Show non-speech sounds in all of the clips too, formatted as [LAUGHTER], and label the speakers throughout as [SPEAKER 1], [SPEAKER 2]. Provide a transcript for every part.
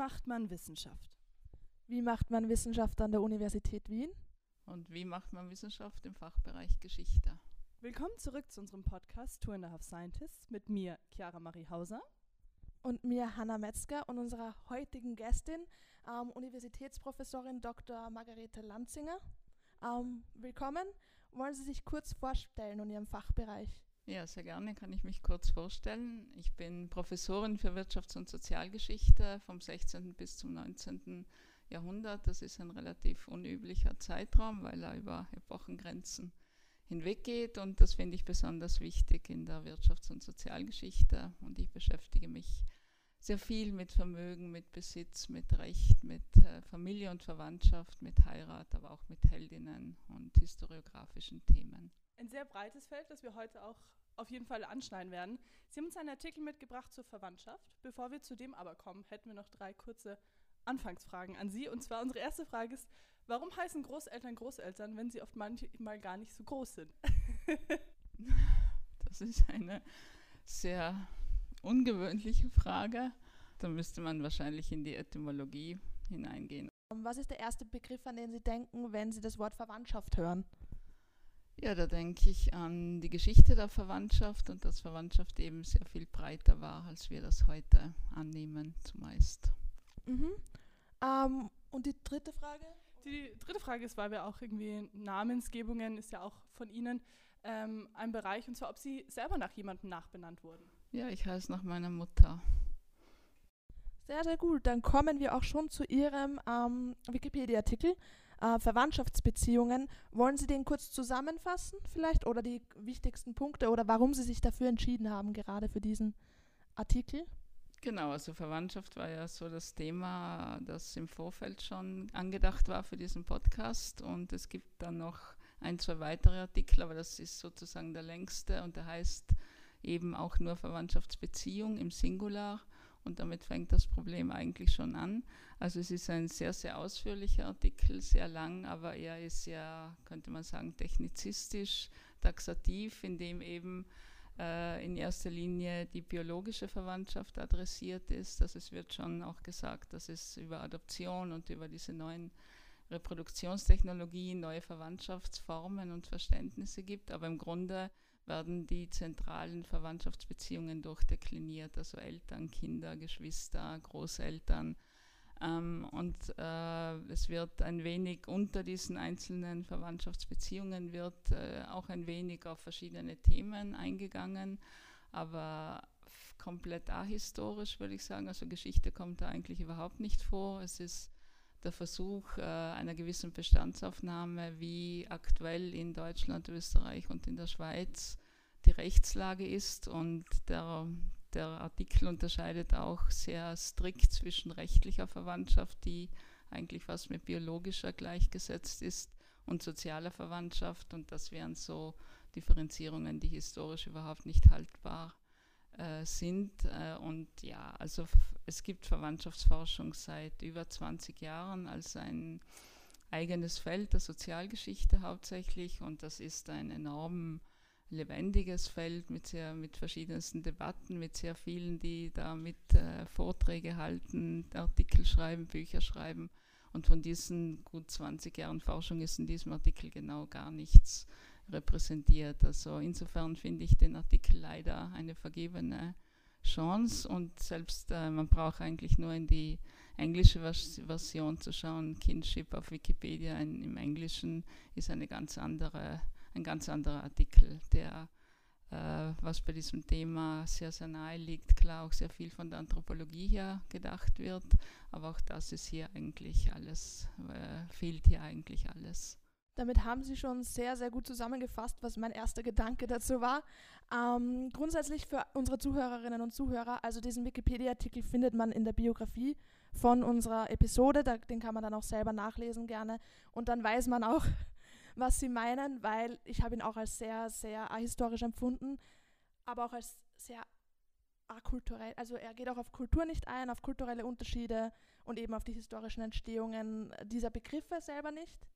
[SPEAKER 1] macht man Wissenschaft?
[SPEAKER 2] Wie macht man Wissenschaft an der Universität Wien?
[SPEAKER 3] Und wie macht man Wissenschaft im Fachbereich Geschichte?
[SPEAKER 1] Willkommen zurück zu unserem Podcast Two and a Half Scientists mit mir, Chiara Marie Hauser.
[SPEAKER 2] Und mir, Hanna Metzger, und unserer heutigen Gästin, ähm, Universitätsprofessorin Dr. Margarete Lanzinger. Ähm, willkommen. Wollen Sie sich kurz vorstellen und Ihrem Fachbereich?
[SPEAKER 3] Ja, sehr gerne kann ich mich kurz vorstellen. Ich bin Professorin für Wirtschafts- und Sozialgeschichte vom 16. bis zum 19. Jahrhundert. Das ist ein relativ unüblicher Zeitraum, weil er über Epochengrenzen hinweggeht und das finde ich besonders wichtig in der Wirtschafts- und Sozialgeschichte und ich beschäftige mich sehr viel mit Vermögen, mit Besitz, mit Recht, mit äh, Familie und Verwandtschaft, mit Heirat, aber auch mit Heldinnen und historiografischen Themen.
[SPEAKER 1] Ein sehr breites Feld, das wir heute auch auf jeden Fall anschneiden werden. Sie haben uns einen Artikel mitgebracht zur Verwandtschaft. Bevor wir zu dem aber kommen, hätten wir noch drei kurze Anfangsfragen an Sie. Und zwar unsere erste Frage ist, warum heißen Großeltern Großeltern, wenn sie oft manchmal gar nicht so groß sind? [LAUGHS]
[SPEAKER 3] das ist eine sehr ungewöhnliche Frage. Da müsste man wahrscheinlich in die Etymologie hineingehen.
[SPEAKER 2] Was ist der erste Begriff, an den Sie denken, wenn Sie das Wort Verwandtschaft hören?
[SPEAKER 3] Ja, da denke ich an die Geschichte der Verwandtschaft und dass Verwandtschaft eben sehr viel breiter war, als wir das heute annehmen, zumeist.
[SPEAKER 2] Mhm. Ähm, und die dritte Frage?
[SPEAKER 1] Die dritte Frage ist, weil wir auch irgendwie Namensgebungen ist ja auch von Ihnen ähm, ein Bereich, und zwar, ob Sie selber nach jemandem nachbenannt wurden.
[SPEAKER 3] Ja, ich heiße nach meiner Mutter.
[SPEAKER 2] Sehr, sehr gut. Dann kommen wir auch schon zu Ihrem ähm, Wikipedia-Artikel. Äh, Verwandtschaftsbeziehungen. Wollen Sie den kurz zusammenfassen vielleicht oder die wichtigsten Punkte oder warum Sie sich dafür entschieden haben, gerade für diesen Artikel?
[SPEAKER 3] Genau, also Verwandtschaft war ja so das Thema, das im Vorfeld schon angedacht war für diesen Podcast. Und es gibt dann noch ein, zwei weitere Artikel, aber das ist sozusagen der längste und der heißt eben auch nur Verwandtschaftsbeziehung im Singular. Und damit fängt das Problem eigentlich schon an. Also es ist ein sehr, sehr ausführlicher Artikel, sehr lang, aber er ist ja, könnte man sagen, technizistisch, taxativ, in dem eben äh, in erster Linie die biologische Verwandtschaft adressiert ist. Also es wird schon auch gesagt, dass es über Adoption und über diese neuen Reproduktionstechnologien neue Verwandtschaftsformen und Verständnisse gibt. Aber im Grunde werden die zentralen Verwandtschaftsbeziehungen durchdekliniert, also Eltern, Kinder, Geschwister, Großeltern. Ähm, und äh, es wird ein wenig unter diesen einzelnen Verwandtschaftsbeziehungen wird äh, auch ein wenig auf verschiedene Themen eingegangen, aber komplett ahistorisch würde ich sagen. Also Geschichte kommt da eigentlich überhaupt nicht vor. Es ist der Versuch äh, einer gewissen Bestandsaufnahme, wie aktuell in Deutschland, Österreich und in der Schweiz die Rechtslage ist. Und der, der Artikel unterscheidet auch sehr strikt zwischen rechtlicher Verwandtschaft, die eigentlich fast mit biologischer gleichgesetzt ist, und sozialer Verwandtschaft. Und das wären so Differenzierungen, die historisch überhaupt nicht haltbar äh, sind. Äh, und ja, also es gibt Verwandtschaftsforschung seit über 20 Jahren als ein eigenes Feld der Sozialgeschichte hauptsächlich. Und das ist ein enorm lebendiges Feld mit sehr mit verschiedensten Debatten, mit sehr vielen, die da mit äh, Vorträge halten, Artikel schreiben, Bücher schreiben. Und von diesen gut 20 Jahren Forschung ist in diesem Artikel genau gar nichts repräsentiert. Also insofern finde ich den Artikel leider eine vergebene Chance und selbst äh, man braucht eigentlich nur in die englische Vers Version zu schauen. Kinship auf Wikipedia in, im Englischen ist eine ganz andere, ein ganz anderer Artikel, der äh, was bei diesem Thema sehr, sehr nahe liegt. Klar auch sehr viel von der Anthropologie her gedacht wird, aber auch das ist hier eigentlich alles, äh, fehlt hier eigentlich alles.
[SPEAKER 2] Damit haben Sie schon sehr, sehr gut zusammengefasst, was mein erster Gedanke dazu war. Ähm, grundsätzlich für unsere Zuhörerinnen und Zuhörer, also diesen Wikipedia-Artikel findet man in der Biografie von unserer Episode, da, den kann man dann auch selber nachlesen gerne und dann weiß man auch, was Sie meinen, weil ich habe ihn auch als sehr, sehr ahistorisch empfunden, aber auch als sehr akulturell, also er geht auch auf Kultur nicht ein, auf kulturelle Unterschiede und eben auf die historischen Entstehungen dieser Begriffe selber nicht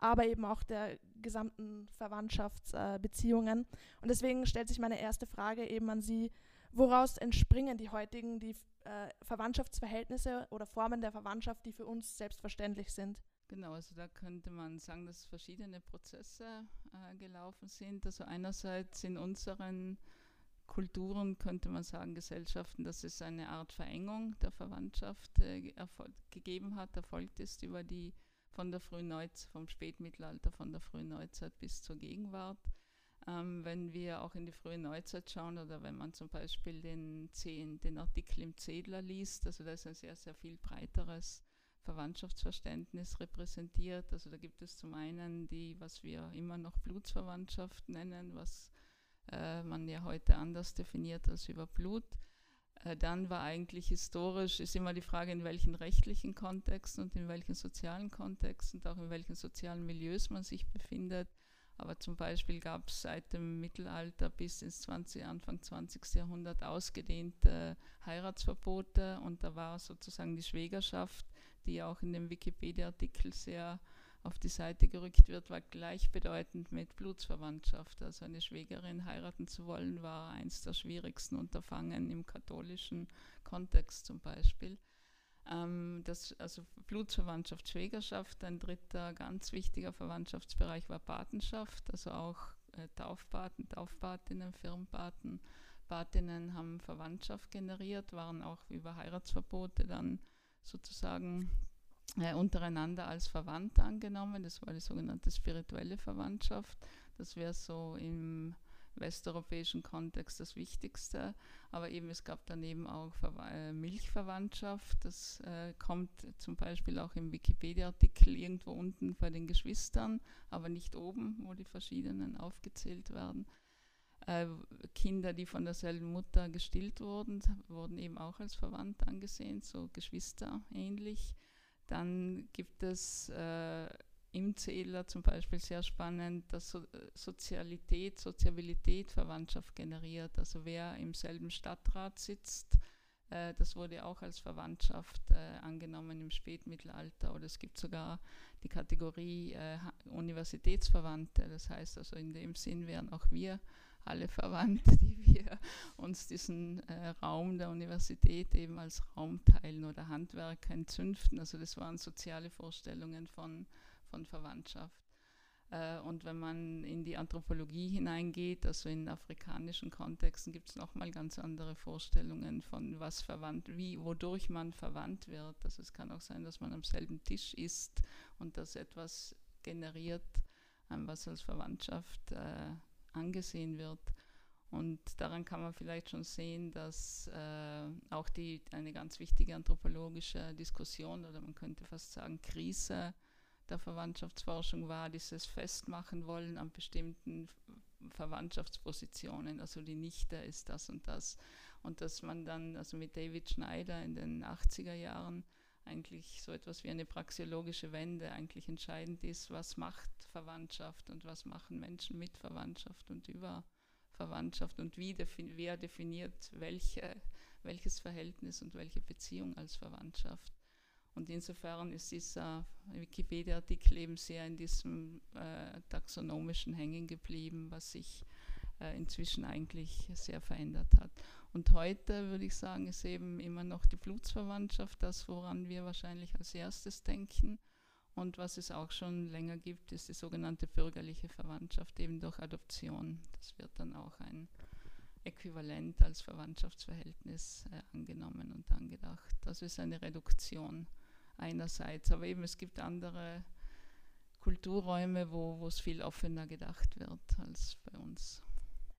[SPEAKER 2] aber eben auch der gesamten Verwandtschaftsbeziehungen. Und deswegen stellt sich meine erste Frage eben an Sie, woraus entspringen die heutigen die, äh, Verwandtschaftsverhältnisse oder Formen der Verwandtschaft, die für uns selbstverständlich sind?
[SPEAKER 3] Genau, also da könnte man sagen, dass verschiedene Prozesse äh, gelaufen sind. Also einerseits in unseren Kulturen könnte man sagen, Gesellschaften, dass es eine Art Verengung der Verwandtschaft äh, gegeben hat, erfolgt ist über die von der frühen Neuzeit, vom Spätmittelalter, von der frühen Neuzeit bis zur Gegenwart. Ähm, wenn wir auch in die frühe Neuzeit schauen oder wenn man zum Beispiel den, den Artikel im Zedler liest, also da ist ein sehr, sehr viel breiteres Verwandtschaftsverständnis repräsentiert. Also da gibt es zum einen die, was wir immer noch Blutsverwandtschaft nennen, was äh, man ja heute anders definiert als über Blut. Äh, dann war eigentlich historisch, ist immer die Frage, in welchen rechtlichen Kontexten und in welchen sozialen Kontexten und auch in welchen sozialen Milieus man sich befindet. Aber zum Beispiel gab es seit dem Mittelalter bis ins 20, Anfang 20. Jahrhundert ausgedehnte Heiratsverbote und da war sozusagen die Schwägerschaft, die auch in dem Wikipedia-Artikel sehr auf die Seite gerückt wird, war gleichbedeutend mit Blutsverwandtschaft. Also eine Schwägerin heiraten zu wollen, war eines der schwierigsten Unterfangen im katholischen Kontext zum Beispiel. Ähm, das, also Blutsverwandtschaft, Schwägerschaft, ein dritter ganz wichtiger Verwandtschaftsbereich war Patenschaft, also auch äh, Taufpaten, Taufpatinnen, Firmenpaten. Patinnen haben Verwandtschaft generiert, waren auch über Heiratsverbote dann sozusagen äh, untereinander als verwandt angenommen. Das war die sogenannte spirituelle Verwandtschaft. Das wäre so im westeuropäischen Kontext das Wichtigste. Aber eben es gab daneben auch Ver äh, Milchverwandtschaft. Das äh, kommt zum Beispiel auch im Wikipedia-Artikel irgendwo unten bei den Geschwistern, aber nicht oben, wo die verschiedenen aufgezählt werden. Äh, Kinder, die von derselben Mutter gestillt wurden, wurden eben auch als verwandt angesehen, so Geschwister ähnlich. Dann gibt es äh, im Zähler zum Beispiel sehr spannend, dass so Sozialität, Soziabilität Verwandtschaft generiert. Also wer im selben Stadtrat sitzt, äh, das wurde auch als Verwandtschaft äh, angenommen im Spätmittelalter. Oder es gibt sogar die Kategorie äh, Universitätsverwandte. Das heißt also in dem Sinn wären auch wir alle verwandt, [LAUGHS] die wir uns diesen äh, Raum der Universität eben als Raum teilen oder Handwerker in Zünften. Also das waren soziale Vorstellungen von, von Verwandtschaft. Äh, und wenn man in die Anthropologie hineingeht, also in afrikanischen Kontexten, gibt es nochmal ganz andere Vorstellungen von was verwandt, wie, wodurch man verwandt wird. Also es kann auch sein, dass man am selben Tisch isst und das etwas generiert, was als Verwandtschaft äh, angesehen wird. Und daran kann man vielleicht schon sehen, dass äh, auch die, eine ganz wichtige anthropologische Diskussion oder man könnte fast sagen Krise der Verwandtschaftsforschung war, dieses Festmachen wollen an bestimmten Verwandtschaftspositionen. Also die Nichte ist das und das. Und dass man dann, also mit David Schneider in den 80er Jahren, eigentlich so etwas wie eine praxiologische Wende eigentlich entscheidend ist, was macht Verwandtschaft und was machen Menschen mit Verwandtschaft und über Verwandtschaft und wie defin wer definiert welche, welches Verhältnis und welche Beziehung als Verwandtschaft. Und insofern ist dieser Wikipedia-Artikel eben sehr in diesem äh, taxonomischen hängen geblieben, was sich äh, inzwischen eigentlich sehr verändert hat. Und heute würde ich sagen, ist eben immer noch die Blutsverwandtschaft das, woran wir wahrscheinlich als erstes denken. Und was es auch schon länger gibt, ist die sogenannte bürgerliche Verwandtschaft, eben durch Adoption. Das wird dann auch ein Äquivalent als Verwandtschaftsverhältnis äh, angenommen und angedacht. Das ist eine Reduktion einerseits, aber eben es gibt andere Kulturräume, wo es viel offener gedacht wird als bei uns.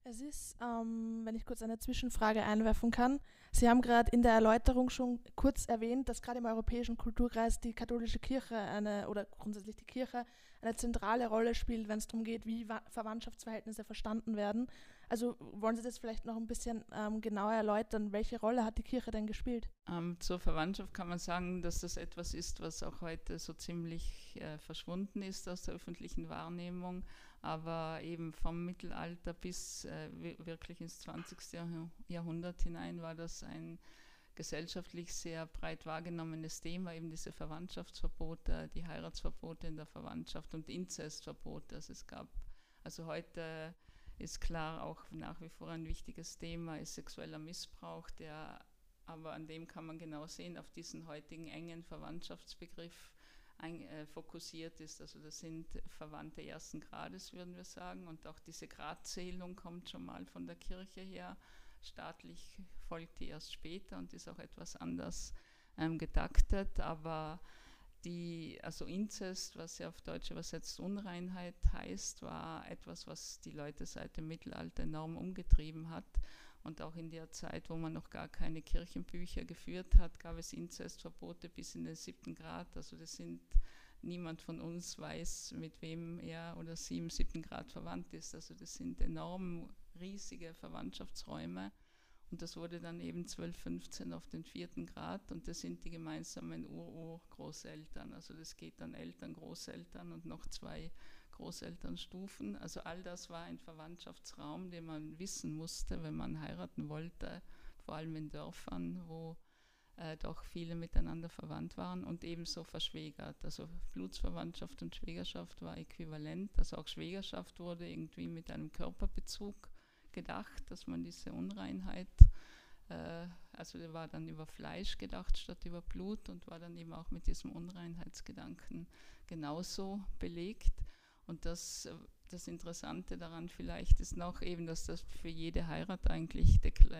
[SPEAKER 2] Es ist, ähm, wenn ich kurz eine Zwischenfrage einwerfen kann, Sie haben gerade in der Erläuterung schon kurz erwähnt, dass gerade im europäischen Kulturkreis die katholische Kirche eine oder grundsätzlich die Kirche eine zentrale Rolle spielt, wenn es darum geht, wie Verwandtschaftsverhältnisse verstanden werden. Also wollen Sie das vielleicht noch ein bisschen ähm, genauer erläutern? Welche Rolle hat die Kirche denn gespielt?
[SPEAKER 3] Ähm, zur Verwandtschaft kann man sagen, dass das etwas ist, was auch heute so ziemlich äh, verschwunden ist aus der öffentlichen Wahrnehmung aber eben vom Mittelalter bis äh, wirklich ins 20. Jahrhundert hinein war das ein gesellschaftlich sehr breit wahrgenommenes Thema, eben diese Verwandtschaftsverbote, die Heiratsverbote in der Verwandtschaft und Inzestverbote. Also es gab, also heute ist klar auch nach wie vor ein wichtiges Thema, ist sexueller Missbrauch, der aber an dem kann man genau sehen, auf diesen heutigen engen Verwandtschaftsbegriff ein, äh, fokussiert ist. Also das sind Verwandte ersten Grades, würden wir sagen. Und auch diese Gradzählung kommt schon mal von der Kirche her. Staatlich folgt die erst später und ist auch etwas anders ähm, getaktet. Aber die, also Inzest, was ja auf Deutsch übersetzt Unreinheit heißt, war etwas, was die Leute seit dem Mittelalter enorm umgetrieben hat. Und auch in der Zeit, wo man noch gar keine Kirchenbücher geführt hat, gab es Inzestverbote bis in den siebten Grad. Also das sind, niemand von uns weiß, mit wem er oder sie im siebten Grad verwandt ist. Also das sind enorm riesige Verwandtschaftsräume. Und das wurde dann eben 1215 auf den vierten Grad und das sind die gemeinsamen Ur-Ur-Großeltern. Also das geht dann Eltern, Großeltern und noch zwei Großelternstufen. Also all das war ein Verwandtschaftsraum, den man wissen musste, wenn man heiraten wollte, vor allem in Dörfern, wo äh, doch viele miteinander verwandt waren und ebenso verschwägert. Also Blutsverwandtschaft und Schwägerschaft war äquivalent. Also auch Schwägerschaft wurde irgendwie mit einem Körperbezug gedacht, dass man diese Unreinheit, äh, also war dann über Fleisch gedacht statt über Blut und war dann eben auch mit diesem Unreinheitsgedanken genauso belegt. Und das, das Interessante daran vielleicht ist noch eben, dass das für jede Heirat eigentlich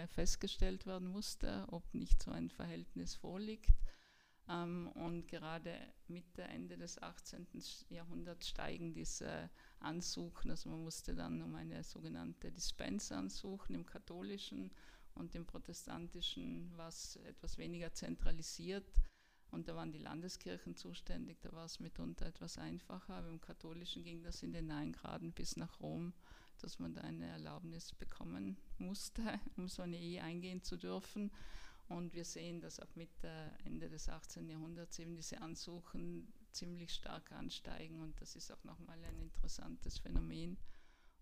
[SPEAKER 3] festgestellt werden musste, ob nicht so ein Verhältnis vorliegt. Ähm, und gerade Mitte, Ende des 18. Jahrhunderts steigen diese Ansuchen. Also man musste dann um eine sogenannte Dispens ansuchen im katholischen und im protestantischen, was etwas weniger zentralisiert und da waren die Landeskirchen zuständig, da war es mitunter etwas einfacher. Aber im Katholischen ging das in den neun Graden bis nach Rom, dass man da eine Erlaubnis bekommen musste, [LAUGHS] um so eine Ehe eingehen zu dürfen. Und wir sehen, dass ab Mitte, Ende des 18. Jahrhunderts eben diese Ansuchen ziemlich stark ansteigen. Und das ist auch nochmal ein interessantes Phänomen.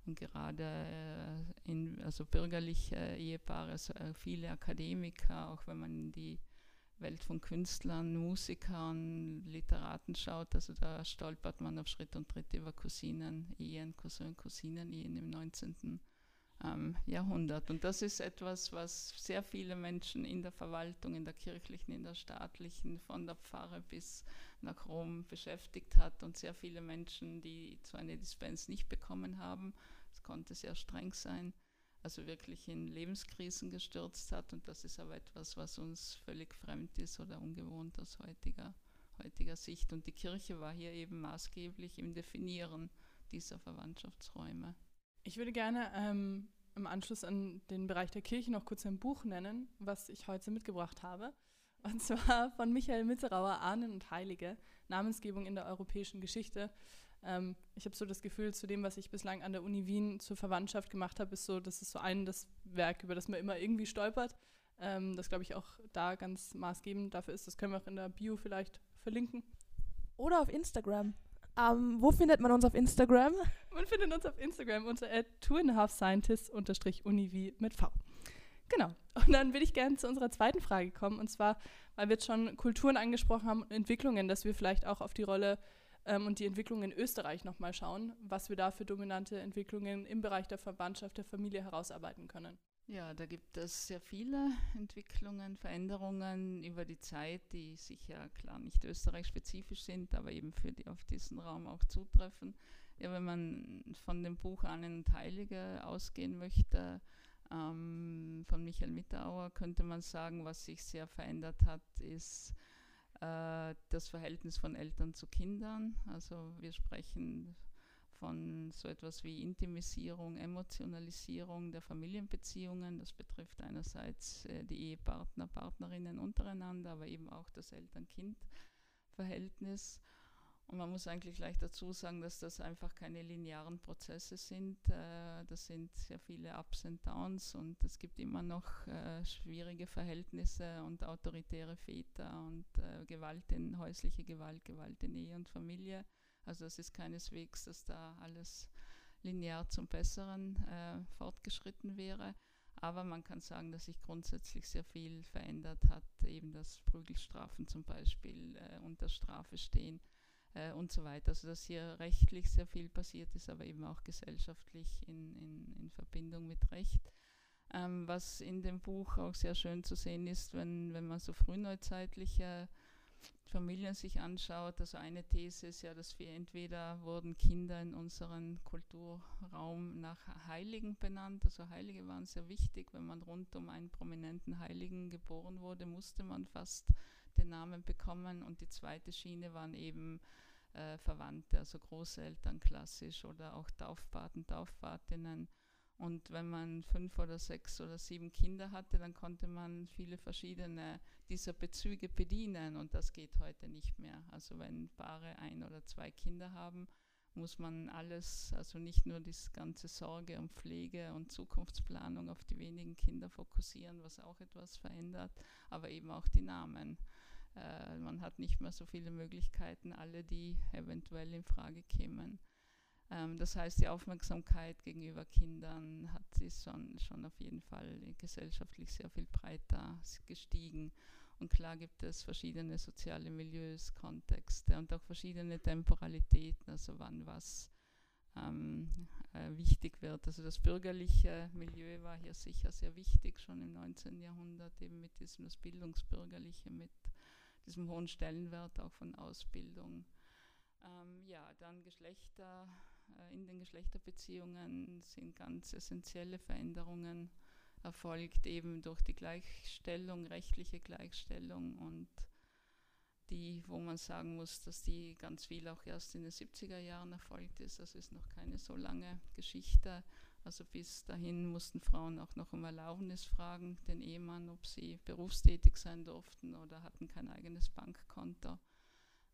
[SPEAKER 3] Und gerade äh, in also bürgerliche Ehepaare, also äh, viele Akademiker, auch wenn man in die Welt von Künstlern, Musikern, Literaten schaut, also da stolpert man auf Schritt und Tritt über Cousinen, Ehen, Cousin, Cousinen, Ehen im 19. Ähm, Jahrhundert. Und das ist etwas, was sehr viele Menschen in der Verwaltung, in der kirchlichen, in der staatlichen, von der Pfarre bis nach Rom beschäftigt hat und sehr viele Menschen, die so eine Dispens nicht bekommen haben. Konnte sehr streng sein also wirklich in Lebenskrisen gestürzt hat. Und das ist aber etwas, was uns völlig fremd ist oder ungewohnt aus heutiger, heutiger Sicht. Und die Kirche war hier eben maßgeblich im Definieren dieser Verwandtschaftsräume.
[SPEAKER 1] Ich würde gerne ähm, im Anschluss an den Bereich der Kirche noch kurz ein Buch nennen, was ich heute mitgebracht habe. Und zwar von Michael Mitterauer, Ahnen und Heilige, Namensgebung in der europäischen Geschichte. Ähm, ich habe so das Gefühl, zu dem, was ich bislang an der Uni Wien zur Verwandtschaft gemacht habe, ist so, das ist so ein das Werk, über das man immer irgendwie stolpert. Ähm, das glaube ich auch da ganz maßgebend dafür ist. Das können wir auch in der Bio vielleicht verlinken.
[SPEAKER 2] Oder auf Instagram. Ähm, wo findet man uns auf Instagram?
[SPEAKER 1] Man findet uns auf Instagram unter twoandahafscientist-univ mit V. Genau. Und dann würde ich gerne zu unserer zweiten Frage kommen. Und zwar, weil wir jetzt schon Kulturen angesprochen haben und Entwicklungen, dass wir vielleicht auch auf die Rolle ähm, und die Entwicklung in Österreich nochmal schauen, was wir da für dominante Entwicklungen im Bereich der Verwandtschaft, der Familie herausarbeiten können.
[SPEAKER 3] Ja, da gibt es sehr viele Entwicklungen, Veränderungen über die Zeit, die sicher klar nicht österreichspezifisch sind, aber eben für die auf diesen Raum auch zutreffen. Ja, wenn man von dem Buch Ahnen und Heilige ausgehen möchte, ähm, von Michael Mitterauer, könnte man sagen, was sich sehr verändert hat, ist äh, das Verhältnis von Eltern zu Kindern. Also wir sprechen von so etwas wie Intimisierung, Emotionalisierung der Familienbeziehungen. Das betrifft einerseits äh, die Ehepartner, Partnerinnen untereinander, aber eben auch das Eltern-Kind-Verhältnis. Und man muss eigentlich gleich dazu sagen, dass das einfach keine linearen Prozesse sind. Äh, das sind sehr viele Ups und Downs und es gibt immer noch äh, schwierige Verhältnisse und autoritäre Väter und äh, Gewalt in häusliche Gewalt, Gewalt in Ehe und Familie. Also es ist keineswegs, dass da alles linear zum Besseren fortgeschritten wäre. Aber man kann sagen, dass sich grundsätzlich sehr viel verändert hat, eben dass Prügelstrafen zum Beispiel unter Strafe stehen äh, und so weiter. Also dass hier rechtlich sehr viel passiert ist, aber eben auch gesellschaftlich in, in, in Verbindung mit Recht. Ähm, was in dem Buch auch sehr schön zu sehen ist, wenn, wenn man so frühneuzeitliche Familien sich anschaut. Also eine These ist ja, dass wir entweder wurden Kinder in unserem Kulturraum nach Heiligen benannt. Also Heilige waren sehr wichtig. Wenn man rund um einen prominenten Heiligen geboren wurde, musste man fast den Namen bekommen. Und die zweite Schiene waren eben äh, Verwandte, also Großeltern klassisch oder auch Taufpaten, Taufpatinnen. Und wenn man fünf oder sechs oder sieben Kinder hatte, dann konnte man viele verschiedene dieser Bezüge bedienen und das geht heute nicht mehr. Also wenn Paare ein oder zwei Kinder haben, muss man alles, also nicht nur die ganze Sorge und Pflege und Zukunftsplanung auf die wenigen Kinder fokussieren, was auch etwas verändert, aber eben auch die Namen. Äh, man hat nicht mehr so viele Möglichkeiten, alle, die eventuell in Frage kämen. Ähm, das heißt, die Aufmerksamkeit gegenüber Kindern hat ist schon, schon auf jeden Fall gesellschaftlich sehr viel breiter gestiegen. Und klar gibt es verschiedene soziale Milieus, Kontexte und auch verschiedene Temporalitäten, also wann was ähm, äh, wichtig wird. Also das bürgerliche Milieu war hier sicher sehr wichtig, schon im 19. Jahrhundert, eben mit diesem das Bildungsbürgerliche, mit diesem hohen Stellenwert auch von Ausbildung. Ähm, ja, dann Geschlechter, äh, in den Geschlechterbeziehungen sind ganz essentielle Veränderungen erfolgt, eben durch die Gleichstellung, rechtliche Gleichstellung und die, wo man sagen muss, dass die ganz viel auch erst in den 70er Jahren erfolgt ist. Das ist noch keine so lange Geschichte. Also bis dahin mussten Frauen auch noch um Erlaubnis fragen, den Ehemann, ob sie berufstätig sein durften oder hatten kein eigenes Bankkonto.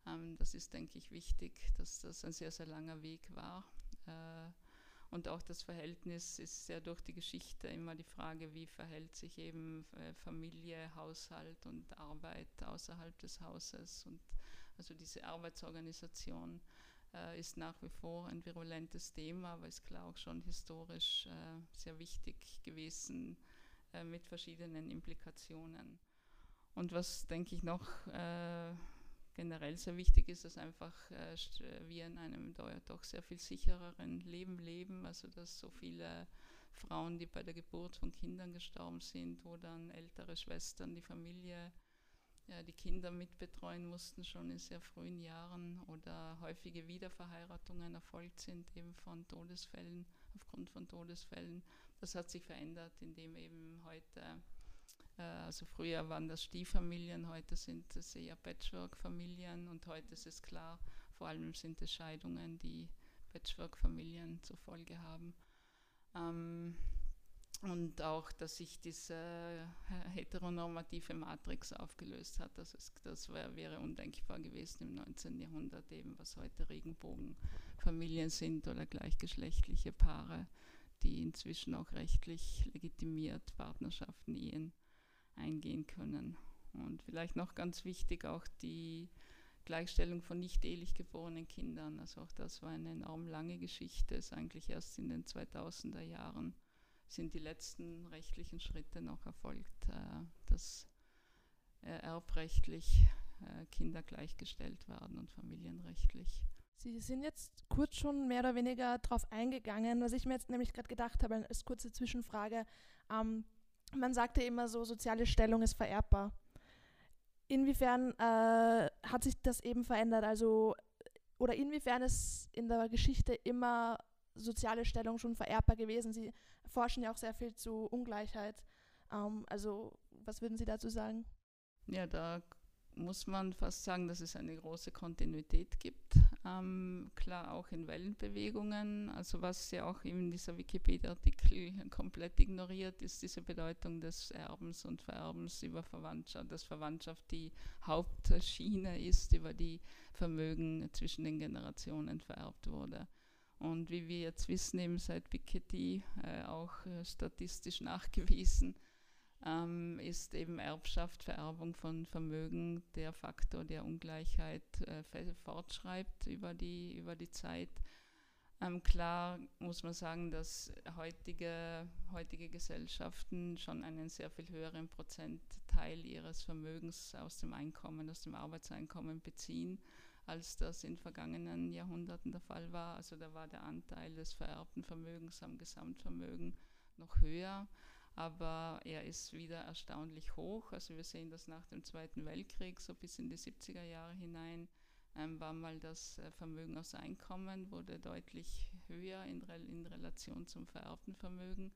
[SPEAKER 3] Ähm, das ist, denke ich, wichtig, dass das ein sehr, sehr langer Weg war. Äh, und auch das Verhältnis ist sehr durch die Geschichte immer die Frage, wie verhält sich eben äh, Familie, Haushalt und Arbeit außerhalb des Hauses. Und also diese Arbeitsorganisation äh, ist nach wie vor ein virulentes Thema, aber ist klar auch schon historisch äh, sehr wichtig gewesen äh, mit verschiedenen Implikationen. Und was, denke ich, noch äh, generell sehr wichtig ist, dass einfach äh, wir in einem doch sehr viel sichereren Leben leben, also dass so viele Frauen, die bei der Geburt von Kindern gestorben sind, dann ältere Schwestern die Familie, ja, die Kinder mitbetreuen mussten, schon in sehr frühen Jahren oder häufige Wiederverheiratungen erfolgt sind, eben von Todesfällen, aufgrund von Todesfällen. Das hat sich verändert, indem eben heute äh, also früher waren das Stieffamilien, heute sind es eher Patchwork-Familien und heute ist es klar, vor allem sind es Scheidungen, die Patchwork-Familien zur Folge haben. Ähm, und auch, dass sich diese heteronormative Matrix aufgelöst hat. Das, ist, das wär, wäre undenkbar gewesen im 19. Jahrhundert, eben was heute Regenbogenfamilien sind oder gleichgeschlechtliche Paare, die inzwischen auch rechtlich legitimiert Partnerschaften, Ehen eingehen können. Und vielleicht noch ganz wichtig auch die Gleichstellung von nicht ehelich geborenen Kindern. Also auch das war eine enorm lange Geschichte. Es ist eigentlich erst in den 2000er Jahren sind die letzten rechtlichen Schritte noch erfolgt, äh, dass äh, erbrechtlich äh, Kinder gleichgestellt werden und familienrechtlich.
[SPEAKER 2] Sie sind jetzt kurz schon mehr oder weniger darauf eingegangen, was ich mir jetzt nämlich gerade gedacht habe, als kurze Zwischenfrage. Ähm, man sagte immer so, soziale Stellung ist vererbbar. Inwiefern äh, hat sich das eben verändert? Also, oder inwiefern ist in der Geschichte immer soziale Stellung schon vererbbar gewesen? Sie forschen ja auch sehr viel zu Ungleichheit. Ähm, also, was würden Sie dazu sagen?
[SPEAKER 3] Ja, da muss man fast sagen, dass es eine große Kontinuität gibt. Ähm, klar auch in Wellenbewegungen. Also was ja auch in dieser Wikipedia-Artikel komplett ignoriert, ist diese Bedeutung des Erbens und Vererbens über Verwandtschaft, dass Verwandtschaft die Hauptschiene ist, über die Vermögen zwischen den Generationen vererbt wurde. Und wie wir jetzt wissen, eben seit Piketty äh, auch äh, statistisch nachgewiesen, ähm, ist eben Erbschaft, Vererbung von Vermögen der Faktor, der Ungleichheit äh, fortschreibt über die, über die Zeit. Ähm, klar muss man sagen, dass heutige, heutige Gesellschaften schon einen sehr viel höheren Prozentteil ihres Vermögens aus dem Einkommen, aus dem Arbeitseinkommen beziehen. Als das in vergangenen Jahrhunderten der Fall war. Also da war der Anteil des vererbten Vermögens am Gesamtvermögen noch höher, aber er ist wieder erstaunlich hoch. Also wir sehen das nach dem Zweiten Weltkrieg, so bis in die 70er Jahre hinein, ähm, war mal das äh, Vermögen aus Einkommen, wurde deutlich höher in, in Relation zum vererbten Vermögen.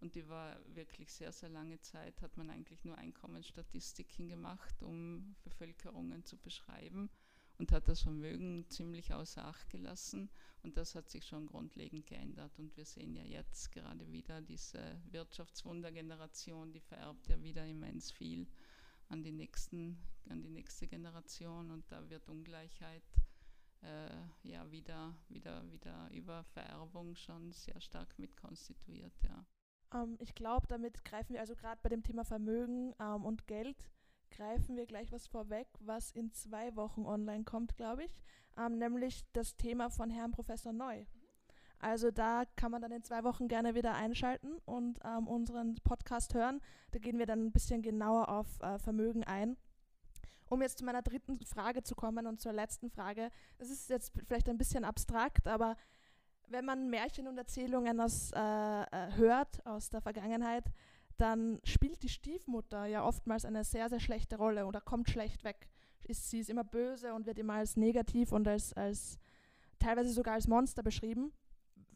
[SPEAKER 3] Und die war wirklich sehr, sehr lange Zeit, hat man eigentlich nur Einkommensstatistiken gemacht, um Bevölkerungen zu beschreiben und hat das Vermögen ziemlich außer Acht gelassen. Und das hat sich schon grundlegend geändert. Und wir sehen ja jetzt gerade wieder diese Wirtschaftswundergeneration, die vererbt ja wieder immens viel an die, nächsten, an die nächste Generation. Und da wird Ungleichheit äh, ja wieder, wieder, wieder über Vererbung schon sehr stark mitkonstituiert. Ja.
[SPEAKER 2] Ähm, ich glaube, damit greifen wir also gerade bei dem Thema Vermögen ähm, und Geld, greifen wir gleich was vorweg, was in zwei Wochen online kommt, glaube ich, ähm, nämlich das Thema von Herrn Professor Neu. Also da kann man dann in zwei Wochen gerne wieder einschalten und ähm, unseren Podcast hören. Da gehen wir dann ein bisschen genauer auf äh, Vermögen ein. Um jetzt zu meiner dritten Frage zu kommen und zur letzten Frage. Das ist jetzt vielleicht ein bisschen abstrakt, aber wenn man Märchen und Erzählungen aus, äh, äh, hört aus der Vergangenheit, dann spielt die Stiefmutter ja oftmals eine sehr, sehr schlechte Rolle oder kommt schlecht weg. Ist, sie ist immer böse und wird immer als negativ und als, als teilweise sogar als Monster beschrieben.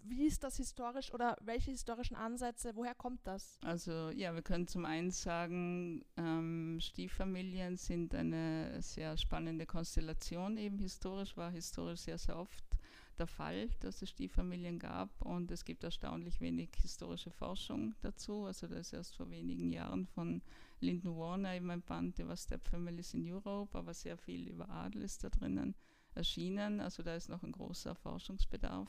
[SPEAKER 2] Wie ist das historisch oder welche historischen Ansätze, woher kommt das?
[SPEAKER 3] Also ja, wir können zum einen sagen, ähm, Stieffamilien sind eine sehr spannende Konstellation, eben historisch, war historisch sehr, sehr oft der Fall, dass es Stieffamilien gab und es gibt erstaunlich wenig historische Forschung dazu. Also da ist erst vor wenigen Jahren von Lyndon Warner eben ein Band über Step Families in Europe, aber sehr viel über Adel ist da drinnen erschienen. Also da ist noch ein großer Forschungsbedarf.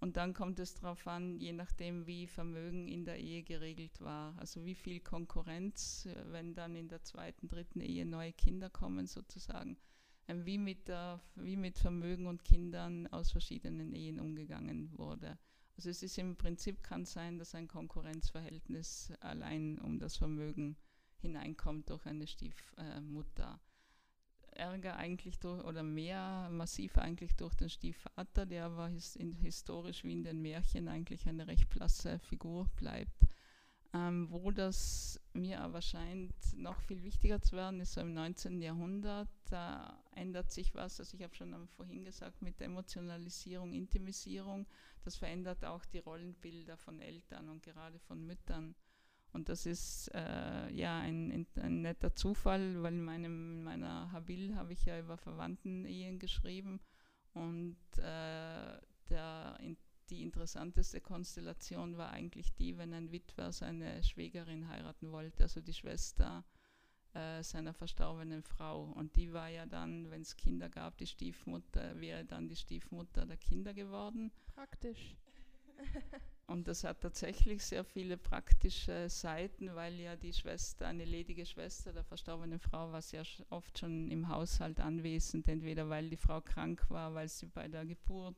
[SPEAKER 3] Und dann kommt es darauf an, je nachdem, wie Vermögen in der Ehe geregelt war. Also wie viel Konkurrenz, äh, wenn dann in der zweiten, dritten Ehe neue Kinder kommen sozusagen wie mit, der, wie mit Vermögen und Kindern aus verschiedenen Ehen umgegangen wurde. Also es ist im Prinzip kann sein, dass ein Konkurrenzverhältnis allein um das Vermögen hineinkommt durch eine Stiefmutter. Ärger eigentlich durch, oder mehr massiv eigentlich durch den Stiefvater, der aber historisch wie in den Märchen eigentlich eine recht blasse Figur bleibt. Ähm, wo das mir aber scheint, noch viel wichtiger zu werden, ist so im 19. Jahrhundert. Da ändert sich was, also ich habe schon vorhin gesagt, mit Emotionalisierung, Intimisierung. Das verändert auch die Rollenbilder von Eltern und gerade von Müttern. Und das ist äh, ja ein, ein, netter Zufall, weil in, meinem, in meiner Habil habe ich ja über Verwandten-Ehen geschrieben. Und äh, der, die interessanteste Konstellation war eigentlich die, wenn ein Witwer seine Schwägerin heiraten wollte, also die Schwester äh, seiner verstorbenen Frau. Und die war ja dann, wenn es Kinder gab, die Stiefmutter, wäre dann die Stiefmutter der Kinder geworden.
[SPEAKER 2] Praktisch.
[SPEAKER 3] Und das hat tatsächlich sehr viele praktische Seiten, weil ja die Schwester, eine ledige Schwester der verstorbenen Frau, war sehr oft schon im Haushalt anwesend, entweder weil die Frau krank war, weil sie bei der Geburt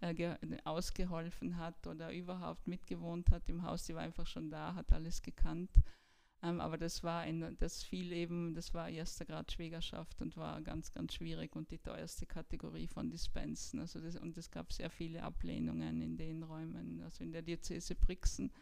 [SPEAKER 3] äh, ausgeholfen hat oder überhaupt mitgewohnt hat im Haus. Die war einfach schon da, hat alles gekannt. Ähm, aber das war ein, das fiel eben, das war erster Grad Schwägerschaft und war ganz, ganz schwierig und die teuerste Kategorie von Dispensen. Also das, und es gab sehr viele Ablehnungen in den Räumen, also in der Diözese Brixen.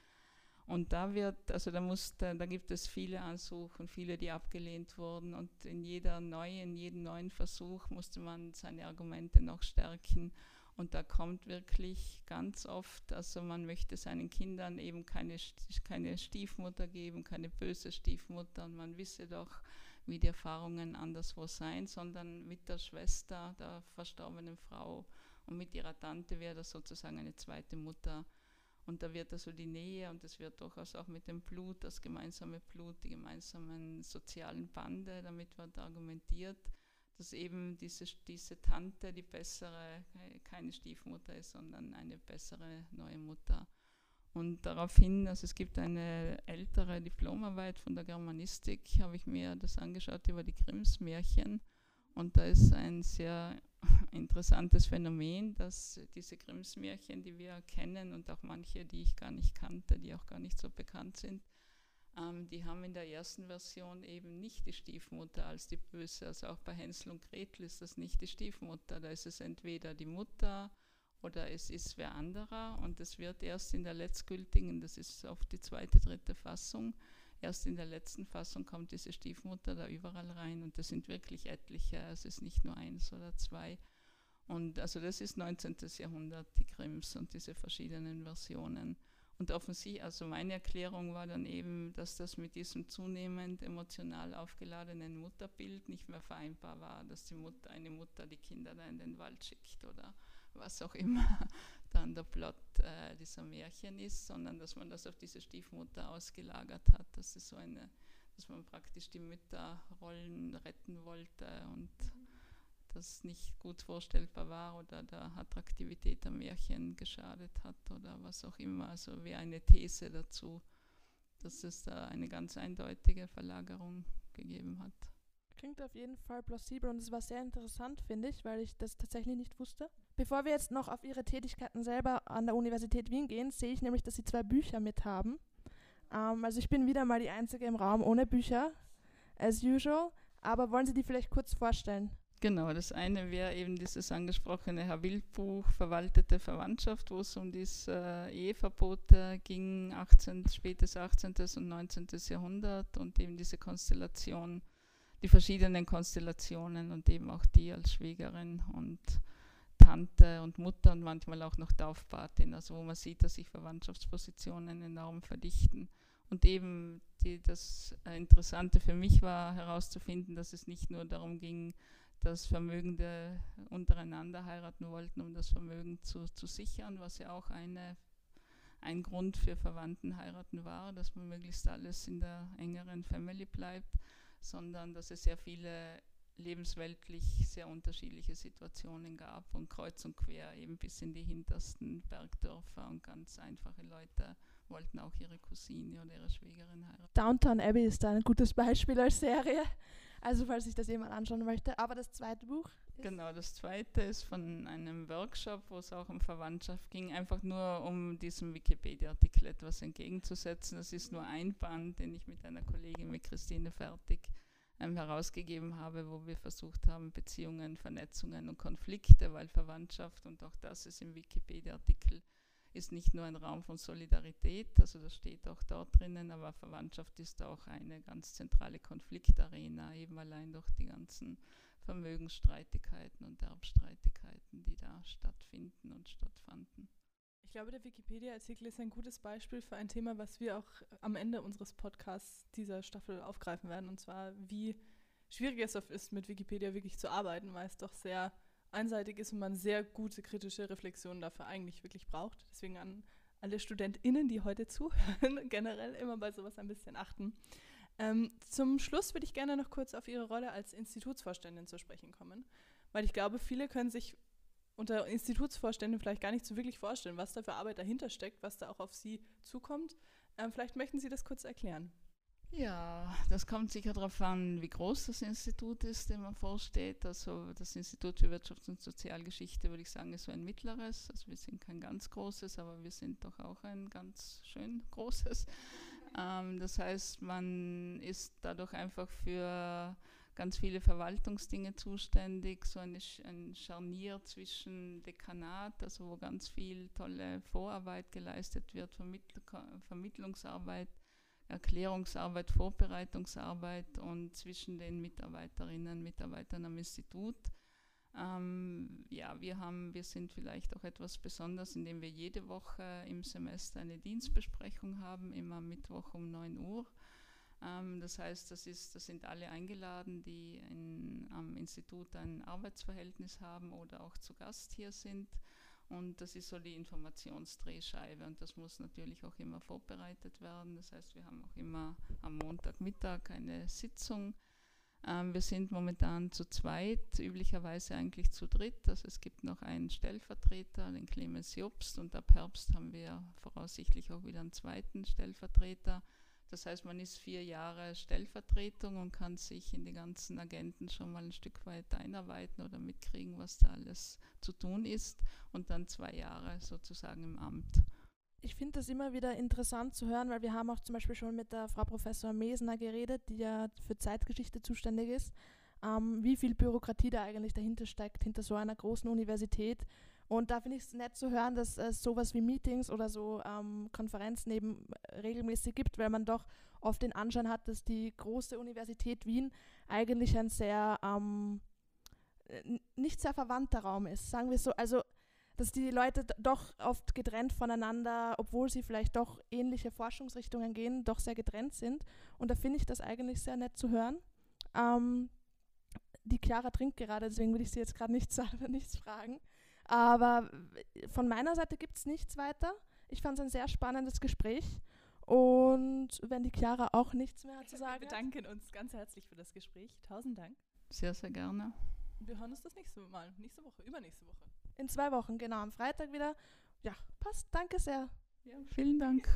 [SPEAKER 3] Und da wird, also da muss, da, da gibt es viele Ansuchen, viele, die abgelehnt wurden. Und in jeder neuen, in jedem neuen Versuch musste man seine Argumente noch stärken. Und da kommt wirklich ganz oft, also man möchte seinen Kindern eben keine, keine Stiefmutter geben, keine böse Stiefmutter und man wisse doch, wie die Erfahrungen anderswo seien, sondern mit der Schwester der verstorbenen Frau und mit ihrer Tante wäre das sozusagen eine zweite Mutter. Und da wird also die Nähe und es wird durchaus auch mit dem Blut, das gemeinsame Blut, die gemeinsamen sozialen Bande, damit wird argumentiert dass eben diese, diese Tante die bessere, keine Stiefmutter ist, sondern eine bessere neue Mutter. Und daraufhin, also es gibt eine ältere Diplomarbeit von der Germanistik, habe ich mir das angeschaut über die Grimms Märchen. Und da ist ein sehr [LAUGHS] interessantes Phänomen, dass diese Grimms Märchen, die wir kennen und auch manche, die ich gar nicht kannte, die auch gar nicht so bekannt sind, ähm, die haben in der ersten Version eben nicht die Stiefmutter als die Böse. Also auch bei Hänsel und Gretel ist das nicht die Stiefmutter. Da ist es entweder die Mutter oder es ist wer anderer. Und es wird erst in der letztgültigen, das ist oft die zweite, dritte Fassung, erst in der letzten Fassung kommt diese Stiefmutter da überall rein. Und das sind wirklich etliche. Es ist nicht nur eins oder zwei. Und also das ist 19. Jahrhundert, die Grimms und diese verschiedenen Versionen. Und offensichtlich, also meine Erklärung war dann eben, dass das mit diesem zunehmend emotional aufgeladenen Mutterbild nicht mehr vereinbar war, dass die Mutter, eine Mutter die Kinder da in den Wald schickt oder was auch immer [LAUGHS] dann der Plot äh, dieser Märchen ist, sondern dass man das auf diese Stiefmutter ausgelagert hat, dass es so eine, dass man praktisch die Mütterrollen retten wollte und das nicht gut vorstellbar war oder der Attraktivität der Märchen geschadet hat oder was auch immer. Also wie eine These dazu, dass es da eine ganz eindeutige Verlagerung gegeben hat.
[SPEAKER 2] Klingt auf jeden Fall plausibel und es war sehr interessant, finde ich, weil ich das tatsächlich nicht wusste. Bevor wir jetzt noch auf Ihre Tätigkeiten selber an der Universität Wien gehen, sehe ich nämlich, dass Sie zwei Bücher mit haben. Ähm, also ich bin wieder mal die Einzige im Raum ohne Bücher, as usual. Aber wollen Sie die vielleicht kurz vorstellen?
[SPEAKER 3] Genau, das eine wäre eben dieses angesprochene Herr Wildbuch Verwaltete Verwandtschaft, wo es um das äh, Eheverbot ging, 18, spätes 18. und 19. Jahrhundert und eben diese Konstellation, die verschiedenen Konstellationen und eben auch die als Schwägerin und Tante und Mutter und manchmal auch noch Taufpatin, also wo man sieht, dass sich Verwandtschaftspositionen enorm verdichten. Und eben die, das Interessante für mich war herauszufinden, dass es nicht nur darum ging, dass Vermögende untereinander heiraten wollten, um das Vermögen zu, zu sichern, was ja auch eine, ein Grund für Verwandtenheiraten war, dass man möglichst alles in der engeren Family bleibt, sondern dass es sehr viele lebensweltlich sehr unterschiedliche Situationen gab und kreuz und quer eben bis in die hintersten Bergdörfer und ganz einfache Leute wollten auch ihre Cousine oder ihre Schwägerin heiraten.
[SPEAKER 2] Downtown Abbey ist da ein gutes Beispiel als Serie. Also falls sich das jemand anschauen möchte. Aber das zweite Buch?
[SPEAKER 3] Genau, das zweite ist von einem Workshop, wo es auch um Verwandtschaft ging, einfach nur um diesem Wikipedia-Artikel etwas entgegenzusetzen. Das ist nur ein Band, den ich mit einer Kollegin, mit Christine Fertig, ähm, herausgegeben habe, wo wir versucht haben, Beziehungen, Vernetzungen und Konflikte, weil Verwandtschaft und auch das ist im Wikipedia-Artikel ist nicht nur ein Raum von Solidarität, also das steht auch dort drinnen, aber Verwandtschaft ist auch eine ganz zentrale Konfliktarena, eben allein durch die ganzen Vermögensstreitigkeiten und Erbstreitigkeiten, die da stattfinden und stattfanden.
[SPEAKER 1] Ich glaube, der Wikipedia-Artikel ist ein gutes Beispiel für ein Thema, was wir auch am Ende unseres Podcasts dieser Staffel aufgreifen werden, und zwar wie schwierig es ist, mit Wikipedia wirklich zu arbeiten, weil es doch sehr einseitig ist und man sehr gute kritische Reflexionen dafür eigentlich wirklich braucht. Deswegen an alle StudentInnen, die heute zuhören, [LAUGHS] generell immer bei sowas ein bisschen achten. Ähm, zum Schluss würde ich gerne noch kurz auf Ihre Rolle als Institutsvorständin zu sprechen kommen, weil ich glaube, viele können sich unter Institutsvorständin vielleicht gar nicht so wirklich vorstellen, was da für Arbeit dahinter steckt, was da auch auf Sie zukommt. Ähm, vielleicht möchten Sie das kurz erklären.
[SPEAKER 3] Ja, das kommt sicher darauf an, wie groß das Institut ist, dem man vorsteht. Also das Institut für Wirtschafts- und Sozialgeschichte, würde ich sagen, ist so ein mittleres. Also wir sind kein ganz großes, aber wir sind doch auch ein ganz schön großes. Ähm, das heißt, man ist dadurch einfach für ganz viele Verwaltungsdinge zuständig, so eine, ein Scharnier zwischen Dekanat, also wo ganz viel tolle Vorarbeit geleistet wird, Vermittl Vermittlungsarbeit Erklärungsarbeit, Vorbereitungsarbeit und zwischen den Mitarbeiterinnen und Mitarbeitern am Institut. Ähm, ja, wir, haben, wir sind vielleicht auch etwas besonders, indem wir jede Woche im Semester eine Dienstbesprechung haben, immer Mittwoch um 9 Uhr. Ähm, das heißt, das, ist, das sind alle eingeladen, die in, am Institut ein Arbeitsverhältnis haben oder auch zu Gast hier sind. Und das ist so die Informationsdrehscheibe und das muss natürlich auch immer vorbereitet werden. Das heißt, wir haben auch immer am Montagmittag eine Sitzung. Ähm, wir sind momentan zu zweit, üblicherweise eigentlich zu dritt. Also es gibt noch einen Stellvertreter, den Clemens Jobst und ab Herbst haben wir voraussichtlich auch wieder einen zweiten Stellvertreter. Das heißt, man ist vier Jahre Stellvertretung und kann sich in die ganzen Agenten schon mal ein Stück weit einarbeiten oder mitkriegen, was da alles zu tun ist. Und dann zwei Jahre sozusagen im Amt.
[SPEAKER 2] ich finde das immer wieder interessant zu hören, weil wir haben auch zum Beispiel schon mit der Frau Professor Mesner geredet, die ja für Zeitgeschichte zuständig ist, ähm, wie viel Bürokratie da eigentlich dahinter steckt, hinter so einer großen Universität. Und da finde ich es nett zu hören, dass es sowas wie Meetings oder so ähm, Konferenzen eben regelmäßig gibt, weil man doch oft den Anschein hat, dass die große Universität Wien eigentlich ein sehr ähm, nicht sehr verwandter Raum ist, sagen wir so. Also dass die Leute doch oft getrennt voneinander, obwohl sie vielleicht doch ähnliche Forschungsrichtungen gehen, doch sehr getrennt sind. Und da finde ich das eigentlich sehr nett zu hören. Ähm, die Chiara trinkt gerade, deswegen will ich sie jetzt gerade nicht [LAUGHS] nichts fragen. Aber von meiner Seite gibt es nichts weiter. Ich fand es ein sehr spannendes Gespräch. Und wenn die Chiara auch nichts mehr zu sagen
[SPEAKER 1] Wir bedanken uns ganz herzlich für das Gespräch. Tausend Dank.
[SPEAKER 3] Sehr, sehr gerne.
[SPEAKER 1] Wir hören uns das nächste Mal, nächste Woche, übernächste Woche.
[SPEAKER 2] In zwei Wochen, genau, am Freitag wieder. Ja, passt. Danke sehr.
[SPEAKER 3] Ja, vielen Dank.